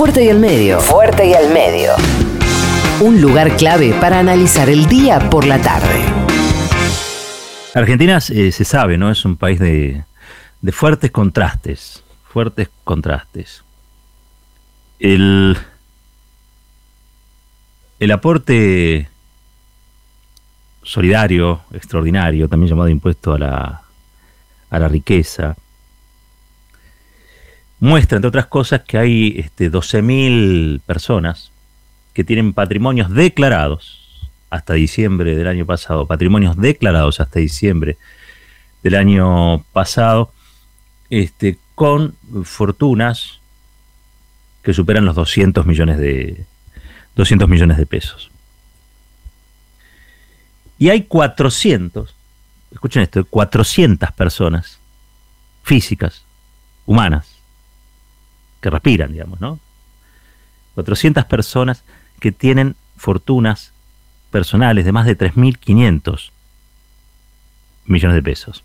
Fuerte y al medio. Fuerte y al medio. Un lugar clave para analizar el día por la tarde. Argentina eh, se sabe, ¿no? Es un país de, de fuertes contrastes. Fuertes contrastes. El, el aporte solidario, extraordinario, también llamado impuesto a la, a la riqueza, muestra, entre otras cosas, que hay este, 12.000 personas que tienen patrimonios declarados hasta diciembre del año pasado, patrimonios declarados hasta diciembre del año pasado, este, con fortunas que superan los 200 millones de 200 millones de pesos. Y hay 400, escuchen esto, 400 personas físicas, humanas, que respiran, digamos, ¿no? 400 personas que tienen fortunas personales de más de 3.500 millones de pesos.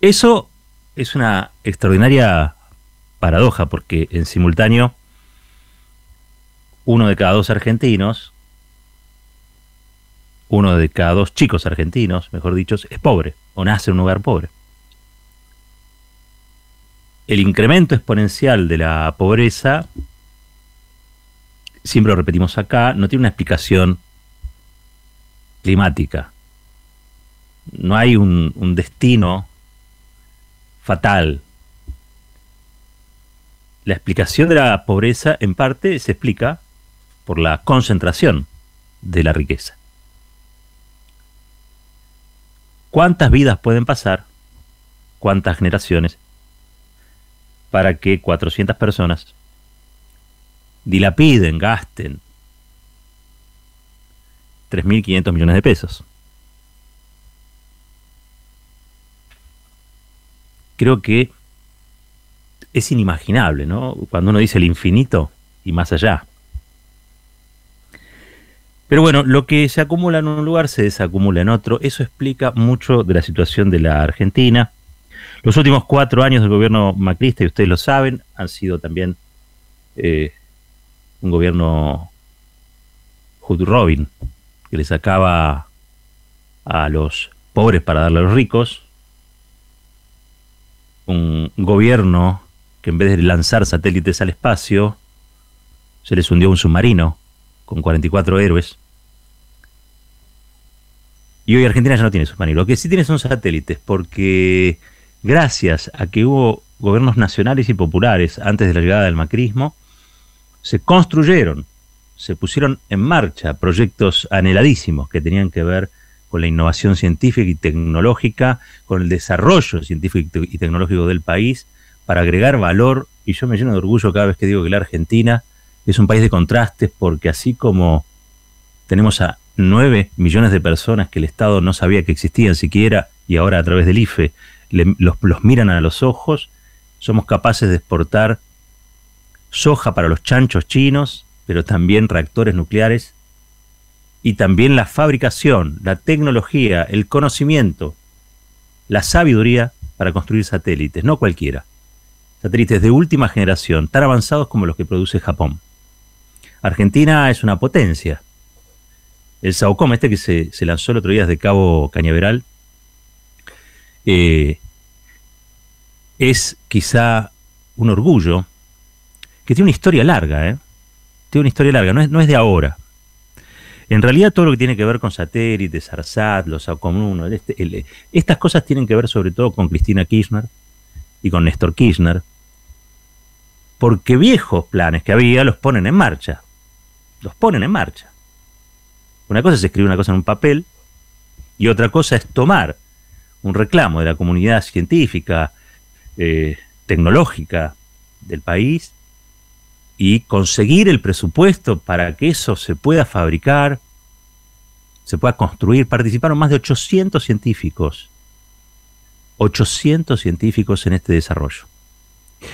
Eso es una extraordinaria paradoja porque en simultáneo uno de cada dos argentinos, uno de cada dos chicos argentinos, mejor dicho, es pobre o nace en un lugar pobre el incremento exponencial de la pobreza, siempre lo repetimos acá, no tiene una explicación climática. No hay un, destino fatal. La explicación de la pobreza en parte se explica por la concentración de la riqueza. ¿Cuántas vidas pueden pasar? ¿Cuántas generaciones? Para que 400 personas dilapiden, gasten 3.500 millones de pesos. Creo que es inimaginable, ¿no? Cuando uno dice el infinito y más allá. Pero bueno, lo que se acumula en un lugar se desacumula en otro. Eso explica mucho de la situación de la Argentina. Los últimos cuatro años del gobierno macrista, y ustedes lo saben, han sido también eh, un gobierno Robin, que le sacaba a los pobres para darle a los ricos, un gobierno que en vez de lanzar satélites al espacio, se les hundió un submarino con 44 héroes. Y hoy Argentina ya no tiene submarino. Lo que sí tiene son satélites, porque gracias a que hubo gobiernos nacionales y populares antes de la llegada del macrismo, se construyeron, se pusieron en marcha proyectos anheladísimos que tenían que ver con la innovación científica y tecnológica, con el desarrollo científico y tecnológico del país, para agregar valor, y yo me lleno de orgullo cada vez que digo que la Argentina es un país de contrastes, porque así como tenemos a 9 millones de personas que el Estado no sabía que existían siquiera, y ahora a través del IFE los, miran a los ojos, somos capaces de exportar soja para los chanchos chinos, pero también reactores nucleares y también la fabricación, la tecnología, el conocimiento, la sabiduría para construir satélites, no cualquiera. Satélites de última generación, tan avanzados como los que produce Japón. Argentina es una potencia. El SAOCOM, este que se, se lanzó el otro día desde Cabo Cañaveral, eh, es quizá un orgullo que tiene una historia larga, ¿eh? Tiene una historia larga, no es, no es de ahora. En realidad todo lo que tiene que ver con satélites, ARSAT, los ACOM1, este, estas cosas tienen que ver sobre todo con Cristina Kirchner y con Néstor Kirchner, porque viejos planes que había los ponen en marcha, los ponen en marcha. Una cosa es escribir una cosa en un papel y otra cosa es tomar un reclamo de la comunidad científica, eh, tecnológica del país y conseguir el presupuesto para que eso se pueda fabricar, se pueda construir. Participaron más de 800 científicos, 800 científicos en este desarrollo.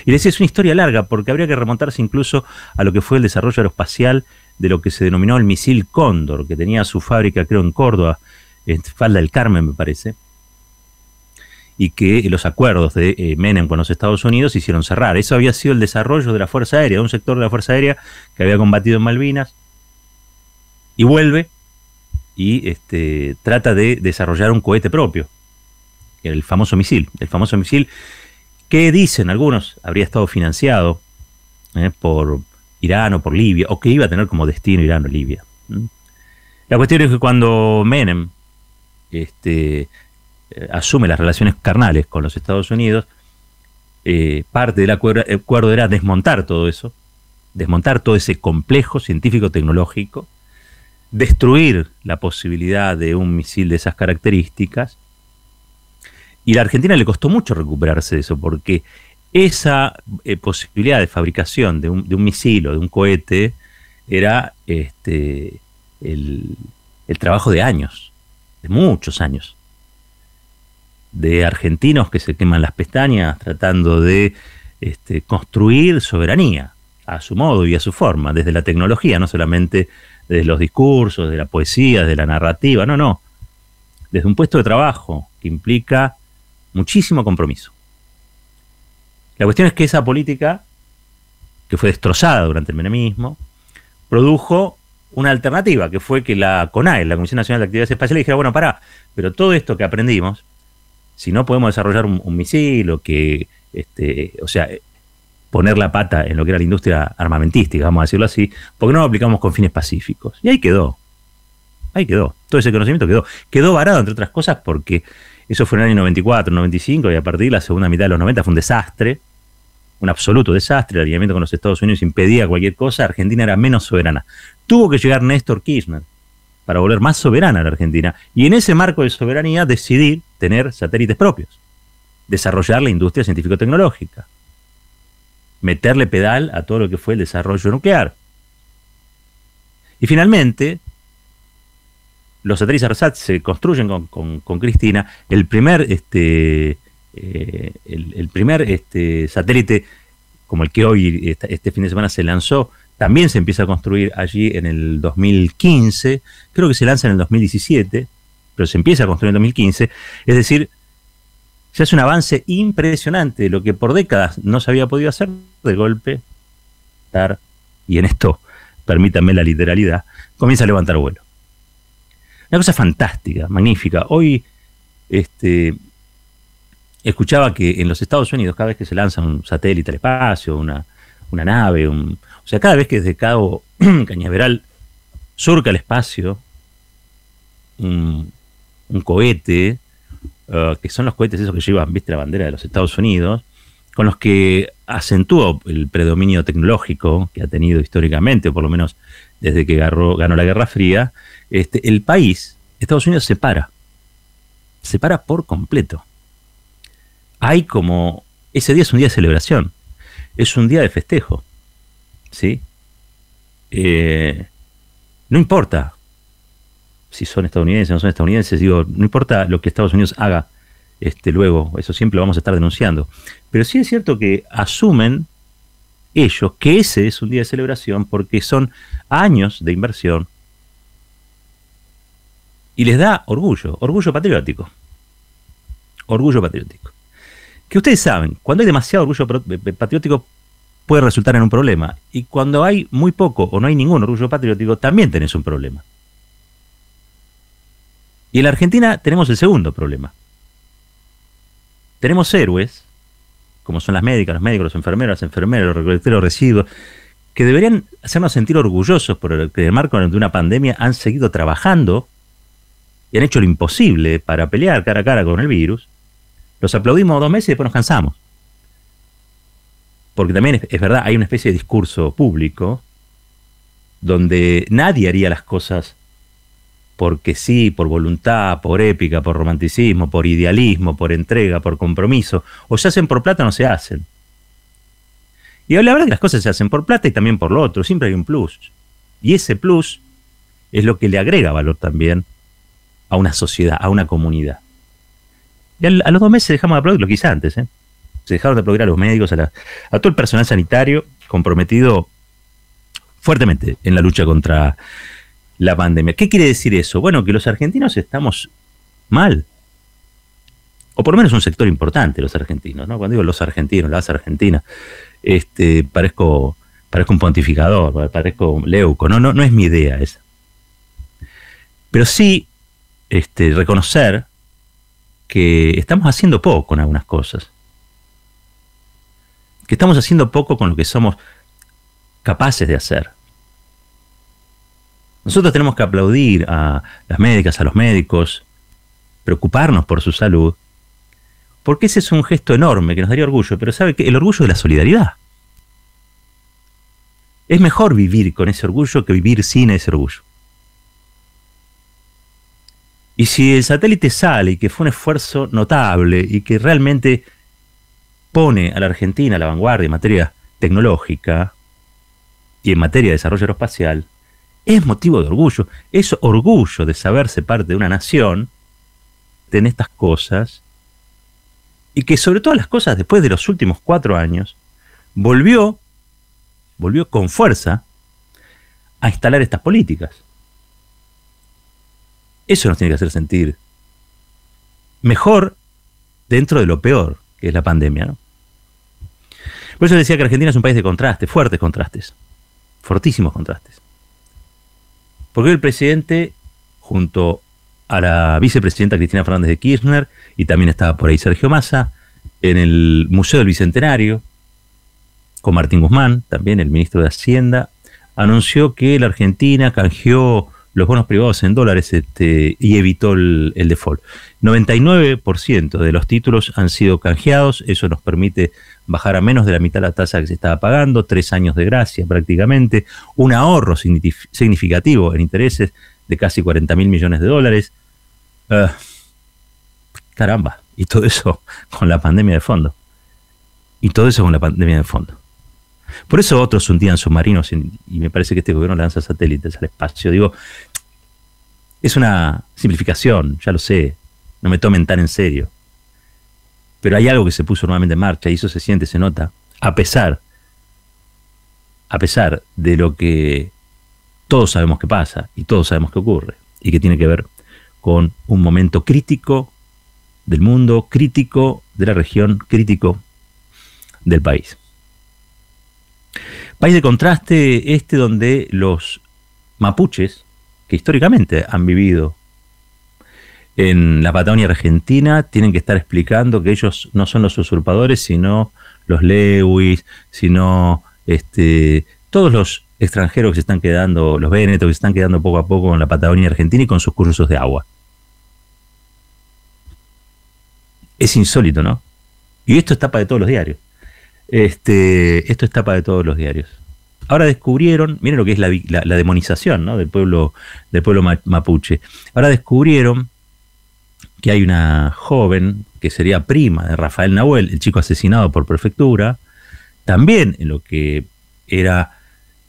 Y les es una historia larga porque habría que remontarse incluso a lo que fue el desarrollo aeroespacial de lo que se denominó el misil Cóndor, que tenía su fábrica creo en Córdoba, en Falda del Carmen me parece, y que los acuerdos de eh, Menem con los Estados Unidos hicieron cerrar. Eso había sido el desarrollo de la Fuerza Aérea, de un sector de la Fuerza Aérea que había combatido en Malvinas y vuelve y este, trata de desarrollar un cohete propio, el famoso misil, el famoso misil que dicen algunos habría estado financiado eh, por Irán o por Libia, o que iba a tener como destino Irán o Libia. La cuestión es que cuando Menem este, eh, asume las relaciones carnales con los Estados Unidos, eh, parte del acuerdo, era desmontar todo eso, desmontar todo ese complejo científico-tecnológico, destruir la posibilidad de un misil de esas características. Y a la Argentina le costó mucho recuperarse de eso, porque esa eh, posibilidad de fabricación de un, misil o de un cohete era este, el trabajo de años, de muchos años de argentinos que se queman las pestañas tratando de este, construir soberanía a su modo y a su forma, desde la tecnología, no solamente desde los discursos, de la poesía, de la narrativa, no, no, desde un puesto de trabajo que implica muchísimo compromiso. La cuestión es que esa política, que fue destrozada durante el menemismo, produjo una alternativa, que fue que la CONAE, la Comisión Nacional de Actividades Espaciales, dijera, bueno, pará, pero todo esto que aprendimos, si no podemos desarrollar un, misil o que, este, o sea, poner la pata en lo que era la industria armamentística, vamos a decirlo así, porque no lo aplicamos con fines pacíficos. Y ahí quedó. Ahí quedó. Todo ese conocimiento quedó. Quedó varado, entre otras cosas, porque eso fue en el año 94, 95, y a partir de la segunda mitad de los 90 fue un desastre, un absoluto desastre. El alineamiento con los Estados Unidos impedía cualquier cosa. Argentina era menos soberana. Tuvo que llegar Néstor Kirchner para volver más soberana a la Argentina y en ese marco de soberanía decidir tener satélites propios, desarrollar la industria científico-tecnológica, meterle pedal a todo lo que fue el desarrollo nuclear. Y finalmente, los satélites ARSAT se construyen con, Cristina. El primer, este, eh, el, primer este, satélite, como el que hoy, este fin de semana se lanzó, también se empieza a construir allí en el 2015, creo que se lanza en el 2017, pero se empieza a construir en el 2015, es decir, se hace un avance impresionante, lo que por décadas no se había podido hacer, de golpe, dar, y en esto, permítanme la literalidad, comienza a levantar vuelo. Una cosa fantástica, magnífica. Hoy este, escuchaba que en los Estados Unidos, cada vez que se lanza un satélite al espacio, una, una nave, un, o sea, cada vez que desde Cabo Cañaveral surca el espacio un, cohete, uh, que son los cohetes esos que llevan, viste, la bandera de los Estados Unidos, con los que acentuó el predominio tecnológico que ha tenido históricamente, o por lo menos desde que ganó la Guerra Fría, este, el país, Estados Unidos, se para. Se para por completo. Hay como. Ese día es un día de celebración. Es un día de festejo. ¿sí? Eh, no importa si son estadounidenses o no son estadounidenses, digo, no importa lo que Estados Unidos haga este, luego, eso siempre lo vamos a estar denunciando. Pero sí es cierto que asumen ellos que ese es un día de celebración porque son años de inversión y les da orgullo, orgullo patriótico. Orgullo patriótico. Que ustedes saben, cuando hay demasiado orgullo patriótico puede resultar en un problema. Y cuando hay muy poco o no hay ningún orgullo patriótico, también tenés un problema. Y en la Argentina tenemos el segundo problema. Tenemos héroes, como son las médicas, los médicos, los enfermeros, las enfermeras, los recolectores de residuos, que deberían hacernos sentir orgullosos por el que en el marco de una pandemia han seguido trabajando y han hecho lo imposible para pelear cara a cara con el virus. Los aplaudimos dos meses y después nos cansamos porque también es, verdad, hay una especie de discurso público donde nadie haría las cosas porque sí, por voluntad, por épica, por romanticismo, por idealismo, por entrega, por compromiso, o se hacen por plata o no se hacen. Y la verdad que las cosas se hacen por plata y también por lo otro, siempre hay un plus. Y ese plus es lo que le agrega valor también a una sociedad, a una comunidad. Y a los dos meses dejamos de aplaudir lo que hice antes, ¿eh? se dejaron de aplaudir a los médicos, a, todo el personal sanitario comprometido fuertemente en la lucha contra la pandemia. ¿Qué quiere decir eso? Bueno, que los argentinos estamos mal. o por lo menos un sector importante los argentinos, ¿no? Cuando digo los argentinos, las argentinas, este, parezco, parezco un pontificador, parezco leuco, no, no, no es mi idea esa. Pero sí este, reconocer que estamos haciendo poco en algunas cosas. Que estamos haciendo poco con lo que somos capaces de hacer. Nosotros tenemos que aplaudir a las médicas, a los médicos, preocuparnos por su salud, porque ese es un gesto enorme que nos daría orgullo, pero sabe que el orgullo de la solidaridad. Es mejor vivir con ese orgullo que vivir sin ese orgullo. Y si el satélite sale y que fue un esfuerzo notable y que realmente pone a la Argentina a la vanguardia en materia tecnológica y en materia de desarrollo aeroespacial, es motivo de orgullo. Es orgullo de saberse parte de una nación en estas cosas y que sobre todas las cosas después de los últimos cuatro años volvió, volvió con fuerza a instalar estas políticas. Eso nos tiene que hacer sentir mejor dentro de lo peor que es la pandemia. ¿no? Por eso decía que Argentina es un país de contrastes, fuertes contrastes, fortísimos contrastes. Porque el presidente, junto a la vicepresidenta Cristina Fernández de Kirchner, y también estaba por ahí Sergio Massa, en el Museo del Bicentenario, con Martín Guzmán, también el ministro de Hacienda, anunció que la Argentina canjeó los bonos privados en dólares este, y evitó el, default. 99% de los títulos han sido canjeados, eso nos permite bajar a menos de la mitad la tasa que se estaba pagando, tres años de gracia prácticamente, un ahorro significativo en intereses de casi 40 mil millones de dólares. Uh, caramba, y todo eso con la pandemia de fondo. Y todo eso con la pandemia de fondo. Por eso otros hundían submarinos y, me parece que este gobierno lanza satélites al espacio. Digo, es una simplificación, ya lo sé, no me tomen tan en serio. Pero hay algo que se puso nuevamente en marcha y eso se siente, se nota, a pesar, a pesar de lo que todos sabemos que pasa y todos sabemos que ocurre y que tiene que ver con un momento crítico del mundo, crítico de la región, crítico del país. País de contraste este donde los mapuches, que históricamente han vivido en la Patagonia Argentina, tienen que estar explicando que ellos no son los usurpadores, sino los Lewis, sino este, todos los extranjeros que se están quedando, los Vénetos que se están quedando poco a poco en la Patagonia Argentina y con sus cursos de agua. Es insólito, ¿no? Y esto es tapa de todos los diarios. Este, esto es tapa de todos los diarios. Ahora descubrieron, miren lo que es la, demonización del pueblo, del pueblo mapuche. Ahora descubrieron que hay una joven que sería prima de Rafael Nahuel, el chico asesinado por prefectura, también en lo que era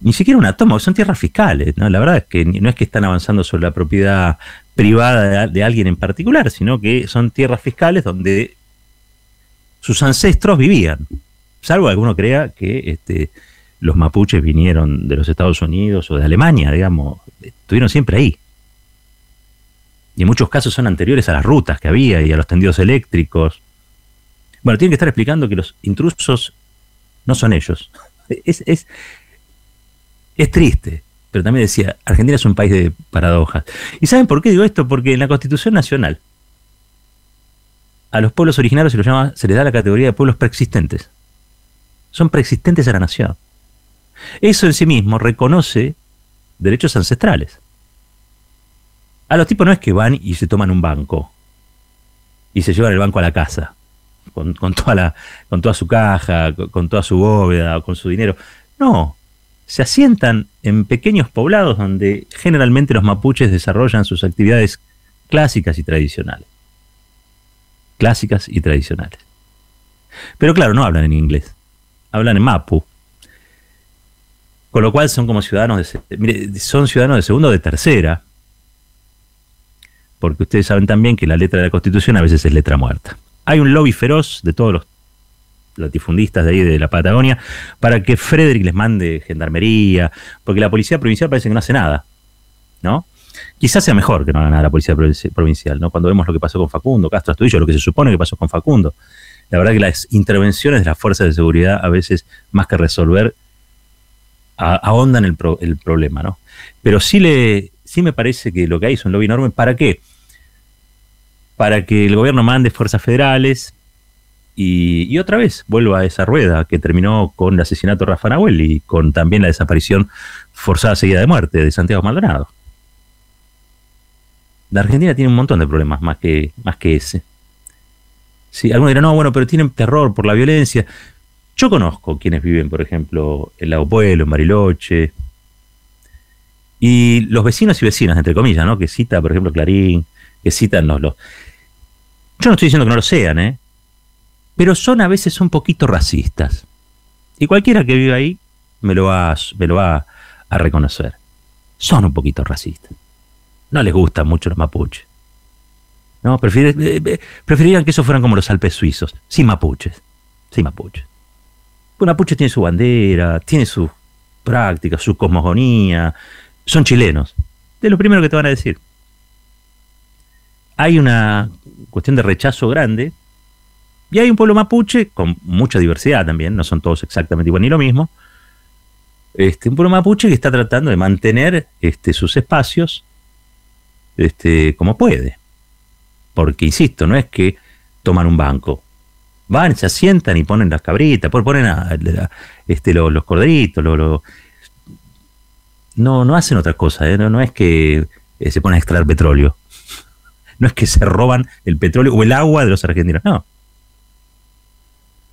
ni siquiera una toma, son tierras fiscales. ¿no? La verdad es que no es que están avanzando sobre la propiedad privada de alguien en particular, sino que son tierras fiscales donde sus ancestros vivían salvo que alguno crea que este, los mapuches vinieron de los Estados Unidos o de Alemania, digamos, estuvieron siempre ahí. Y en muchos casos son anteriores a las rutas que había y a los tendidos eléctricos. Bueno, tienen que estar explicando que los intrusos no son ellos. Es, es, es triste, pero también decía, Argentina es un país de paradojas. ¿Y saben por qué digo esto? Porque en la Constitución Nacional a los pueblos originarios se, los llama, se les da la categoría de pueblos preexistentes son preexistentes a la nación. Eso en sí mismo reconoce derechos ancestrales. A los tipos no es que van y se toman un banco y se llevan el banco a la casa con, toda, la, con toda su caja, con, toda su bóveda, con su dinero. No, se asientan en pequeños poblados donde generalmente los mapuches desarrollan sus actividades clásicas y tradicionales. Clásicas y tradicionales. Pero claro, no hablan en inglés hablan en Mapu. Con lo cual son como ciudadanos de, son ciudadanos de segunda o de tercera. Porque ustedes saben también que la letra de la Constitución a veces es letra muerta. Hay un lobby feroz de todos los latifundistas de ahí de la Patagonia para que Frederick les mande gendarmería, porque la policía provincial parece que no hace nada, ¿no? Quizás sea mejor que no haga nada la policía provincial, ¿no? Cuando vemos lo que pasó con Facundo, Castro Astudillo, lo que se supone que pasó con Facundo. La verdad que las intervenciones de las fuerzas de seguridad a veces, más que resolver, ahondan el, el problema, ¿no? Pero sí, le, sí me parece que lo que hay es un lobby enorme. ¿Para qué? Para que el gobierno mande fuerzas federales y, otra vez vuelva a esa rueda que terminó con el asesinato de Rafa Nahuel y con también la desaparición forzada seguida de muerte de Santiago Maldonado. La Argentina tiene un montón de problemas más que, más que ese. Sí, algunos dirán, no, bueno, pero tienen terror por la violencia. Yo conozco quienes viven, por ejemplo, en Lago Pueblo, en Bariloche. Y los vecinos y vecinas, entre comillas, ¿no? Que cita, por ejemplo, Clarín, que citan los, los... Yo no estoy diciendo que no lo sean, ¿eh? Pero son a veces un poquito racistas. Y cualquiera que viva ahí me lo va, me lo va a reconocer. Son un poquito racistas. No les gustan mucho los mapuches. No, eh, eh, preferirían que esos fueran como los Alpes suizos, sin mapuches. Sin mapuches. Un mapuche tiene su bandera, tiene su práctica, su cosmogonía. Son chilenos. Es lo primero que te van a decir. Hay una cuestión de rechazo grande. Y hay un pueblo mapuche con mucha diversidad también, no son todos exactamente igual ni lo mismo. Este, un pueblo mapuche que está tratando de mantener este, sus espacios este, como puede. Porque, insisto, no es que toman un banco. Van, se asientan y ponen las cabritas, ponen este, los, corderitos, no, no hacen otra cosa, ¿eh? no, es que eh, se ponen a extraer petróleo. No es que se roban el petróleo o el agua de los argentinos, no.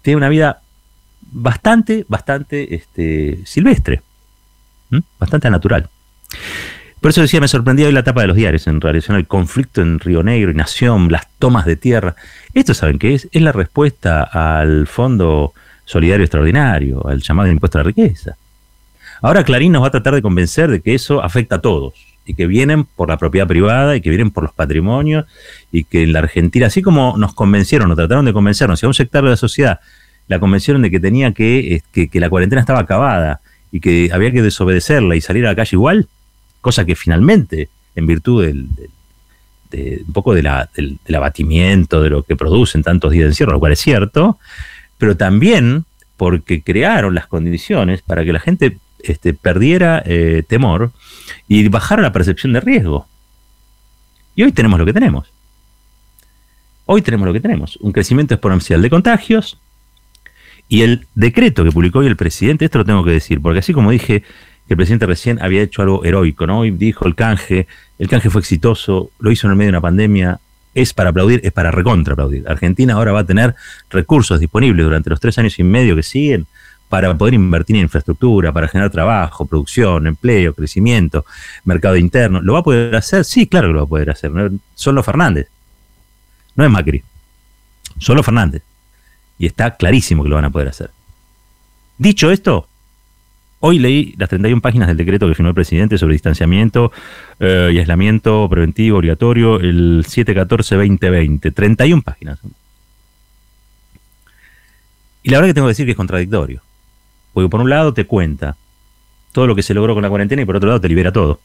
Tiene una vida bastante, bastante este, silvestre, bastante natural. Por eso decía, me sorprendía hoy la tapa de los diarios en relación al conflicto en Río Negro y Nación, las tomas de tierra. Esto, ¿saben qué es? Es la respuesta al Fondo Solidario Extraordinario, al llamado impuesto a la riqueza. Ahora Clarín nos va a tratar de convencer de que eso afecta a todos y que vienen por la propiedad privada y que vienen por los patrimonios y que en la Argentina, así como nos convencieron o trataron de convencernos, y a un sector de la sociedad la convencieron de que tenía que, que, que la cuarentena estaba acabada y que había que desobedecerla y salir a la calle igual, cosa que finalmente, en virtud del, de, un poco del, abatimiento de lo que producen tantos días de encierro, lo cual es cierto, pero también porque crearon las condiciones para que la gente este, perdiera eh, temor y bajara la percepción de riesgo. Y hoy tenemos lo que tenemos. Hoy tenemos lo que tenemos, un crecimiento exponencial de contagios y el decreto que publicó hoy el presidente, esto lo tengo que decir, porque así como dije el presidente recién había hecho algo heroico, ¿no? Hoy dijo el canje, el canje fue exitoso, lo hizo en el medio de una pandemia, es para aplaudir, es para recontra aplaudir. Argentina ahora va a tener recursos disponibles durante los tres años y medio que siguen para poder invertir en infraestructura, para generar trabajo, producción, empleo, crecimiento, mercado interno. ¿Lo va a poder hacer? Sí, claro que lo va a poder hacer. Son los Fernández. No es Macri. Son los Fernández. Y está clarísimo que lo van a poder hacer. Dicho esto, Hoy leí las 31 páginas del decreto que firmó el presidente sobre distanciamiento eh, y aislamiento preventivo obligatorio, el 714-2020. 31 páginas. Y la verdad que tengo que decir que es contradictorio. Porque por un lado te cuenta todo lo que se logró con la cuarentena y por otro lado te libera todo.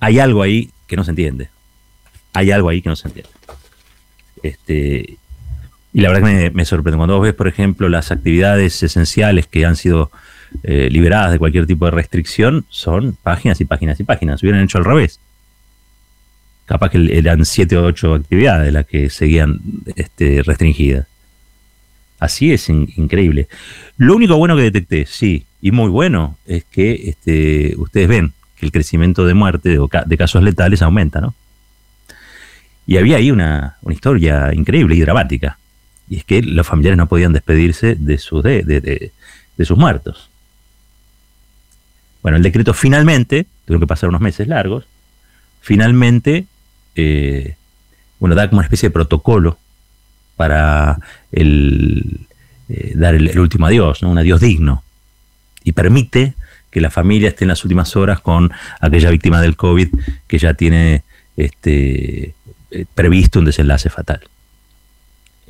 Hay algo ahí que no se entiende. Hay algo ahí que no se entiende. Este, y la verdad que me, me sorprende. Cuando vos ves, por ejemplo, las actividades esenciales que han sido eh, liberadas de cualquier tipo de restricción son páginas y páginas y páginas. Hubieran hecho al revés. Capaz que eran siete o ocho actividades las que seguían este, restringidas. Así es increíble. Lo único bueno que detecté, sí, y muy bueno, es que este, ustedes ven que el crecimiento de muerte de, casos letales aumenta, ¿no? Y había ahí una, historia increíble y dramática. Y es que los familiares no podían despedirse de sus, de sus muertos. Bueno, el decreto finalmente, tuvo que pasar unos meses largos, finalmente, eh, bueno, da como una especie de protocolo para eh, dar el, último adiós, ¿no? un adiós digno, y permite que la familia esté en las últimas horas con aquella víctima del COVID que ya tiene este, eh, previsto un desenlace fatal.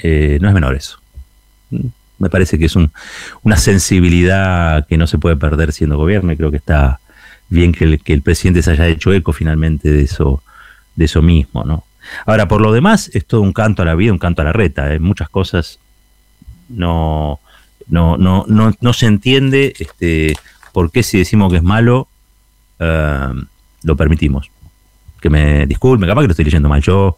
no es menor eso. Me parece que es una sensibilidad que no se puede perder siendo gobierno y creo que está bien que el, presidente se haya hecho eco finalmente de eso, de eso mismo, ¿no? Ahora, por lo demás, es todo un canto a la vida, un canto a la reta. ¿eh? Muchas cosas no, no, no, no, no se entiende este, por qué si decimos que es malo, eh, lo permitimos. Que me disculpe, capaz que lo estoy leyendo mal yo,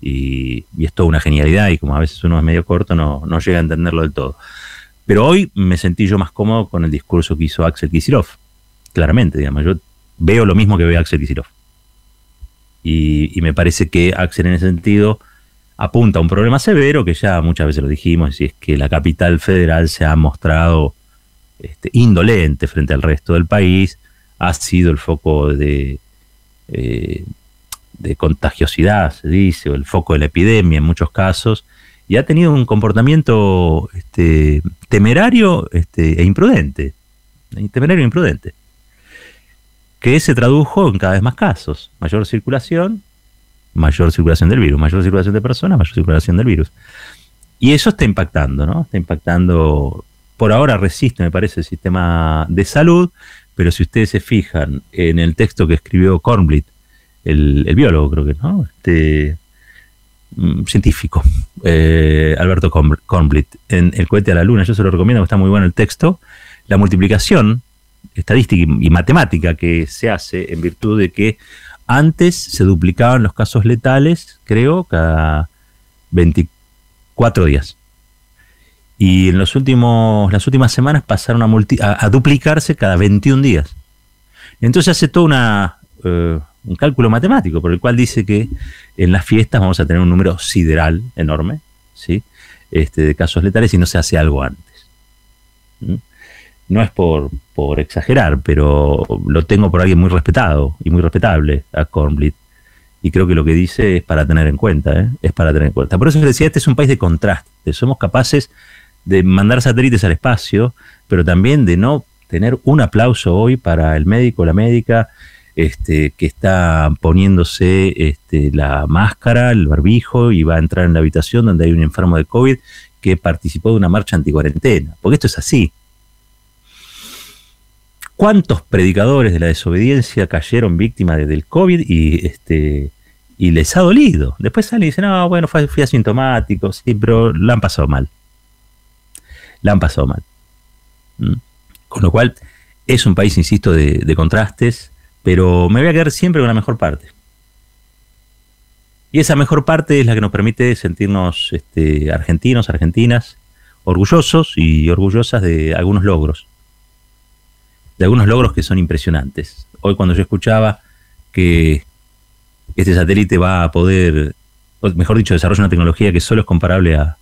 y, y, es toda una genialidad, y como a veces uno es medio corto, no, no llega a entenderlo del todo. Pero hoy me sentí yo más cómodo con el discurso que hizo Axel Kicillof. Claramente, digamos, yo veo lo mismo que ve Axel Kicillof. Y, y, me parece que Axel en ese sentido apunta a un problema severo que ya muchas veces lo dijimos, y es que la capital federal se ha mostrado este, indolente frente al resto del país, ha sido el foco de, eh, de contagiosidad, se dice, o el foco de la epidemia en muchos casos, y ha tenido un comportamiento este, temerario este, e imprudente, temerario e imprudente que se tradujo en cada vez más casos. Mayor circulación, mayor circulación del virus, mayor circulación de personas, mayor circulación del virus. Y eso está impactando, ¿no? Está impactando, por ahora resiste, me parece, el sistema de salud, pero si ustedes se fijan en el texto que escribió Kornblit, el, biólogo creo que, ¿no? Este, mm, científico, eh, Alberto Kornblit, en El cohete a la luna, yo se lo recomiendo, está muy bueno el texto, la multiplicación estadística y, matemática que se hace en virtud de que antes se duplicaban los casos letales, creo, cada 24 días. Y en los últimos, las últimas semanas pasaron a, a, duplicarse cada 21 días. Entonces hace todo una, eh, un cálculo matemático por el cual dice que en las fiestas vamos a tener un número sideral enorme ¿sí? este, de casos letales y no se hace algo antes. ¿Mm? no es por, por exagerar, pero lo tengo por alguien muy respetado y muy respetable a Kornblit. Y creo que lo que dice es para tener en cuenta, ¿eh? es para tener en cuenta. Por eso les decía, este es un país de contraste. Somos capaces de mandar satélites al espacio, pero también de no tener un aplauso hoy para el médico la médica este, que está poniéndose este, la máscara, el barbijo y va a entrar en la habitación donde hay un enfermo de COVID que participó de una marcha anticuarentena. Porque esto es así. ¿Cuántos predicadores de la desobediencia cayeron víctimas del COVID y, este, les ha dolido? Después salen y dicen, no, bueno, fui asintomático, sí, pero la han pasado mal. La han pasado mal. ¿Mm? Con lo cual, es un país, insisto, de, contrastes, pero me voy a quedar siempre con la mejor parte. Y esa mejor parte es la que nos permite sentirnos este, argentinos, argentinas, orgullosos y orgullosas de algunos logros de algunos logros que son impresionantes. Hoy cuando yo escuchaba que este satélite va a poder, mejor dicho, desarrolla una tecnología que solo es comparable a,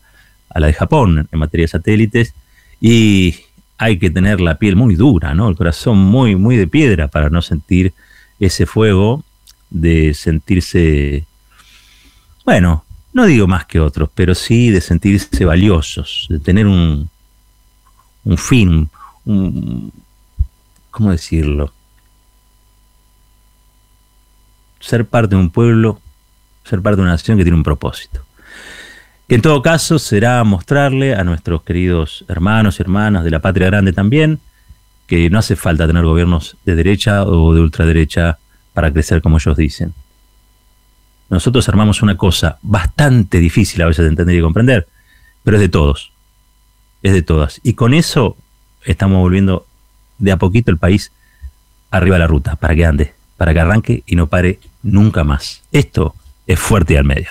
la de Japón en materia de satélites y hay que tener la piel muy dura, ¿no? El corazón muy, muy de piedra para no sentir ese fuego de sentirse, bueno, no digo más que otros, pero sí de sentirse valiosos, de tener un, un fin, un, ¿cómo decirlo? Ser parte de un pueblo, ser parte de una nación que tiene un propósito. Que en todo caso será mostrarle a nuestros queridos hermanos y hermanas de la patria grande también que no hace falta tener gobiernos de derecha o de ultraderecha para crecer como ellos dicen. Nosotros armamos una cosa bastante difícil a veces de entender y comprender, pero es de todos, es de todas. Y con eso estamos volviendo de a poquito el país arriba de la ruta, para que ande, para que arranque y no pare nunca más. Esto es fuerte y al medio.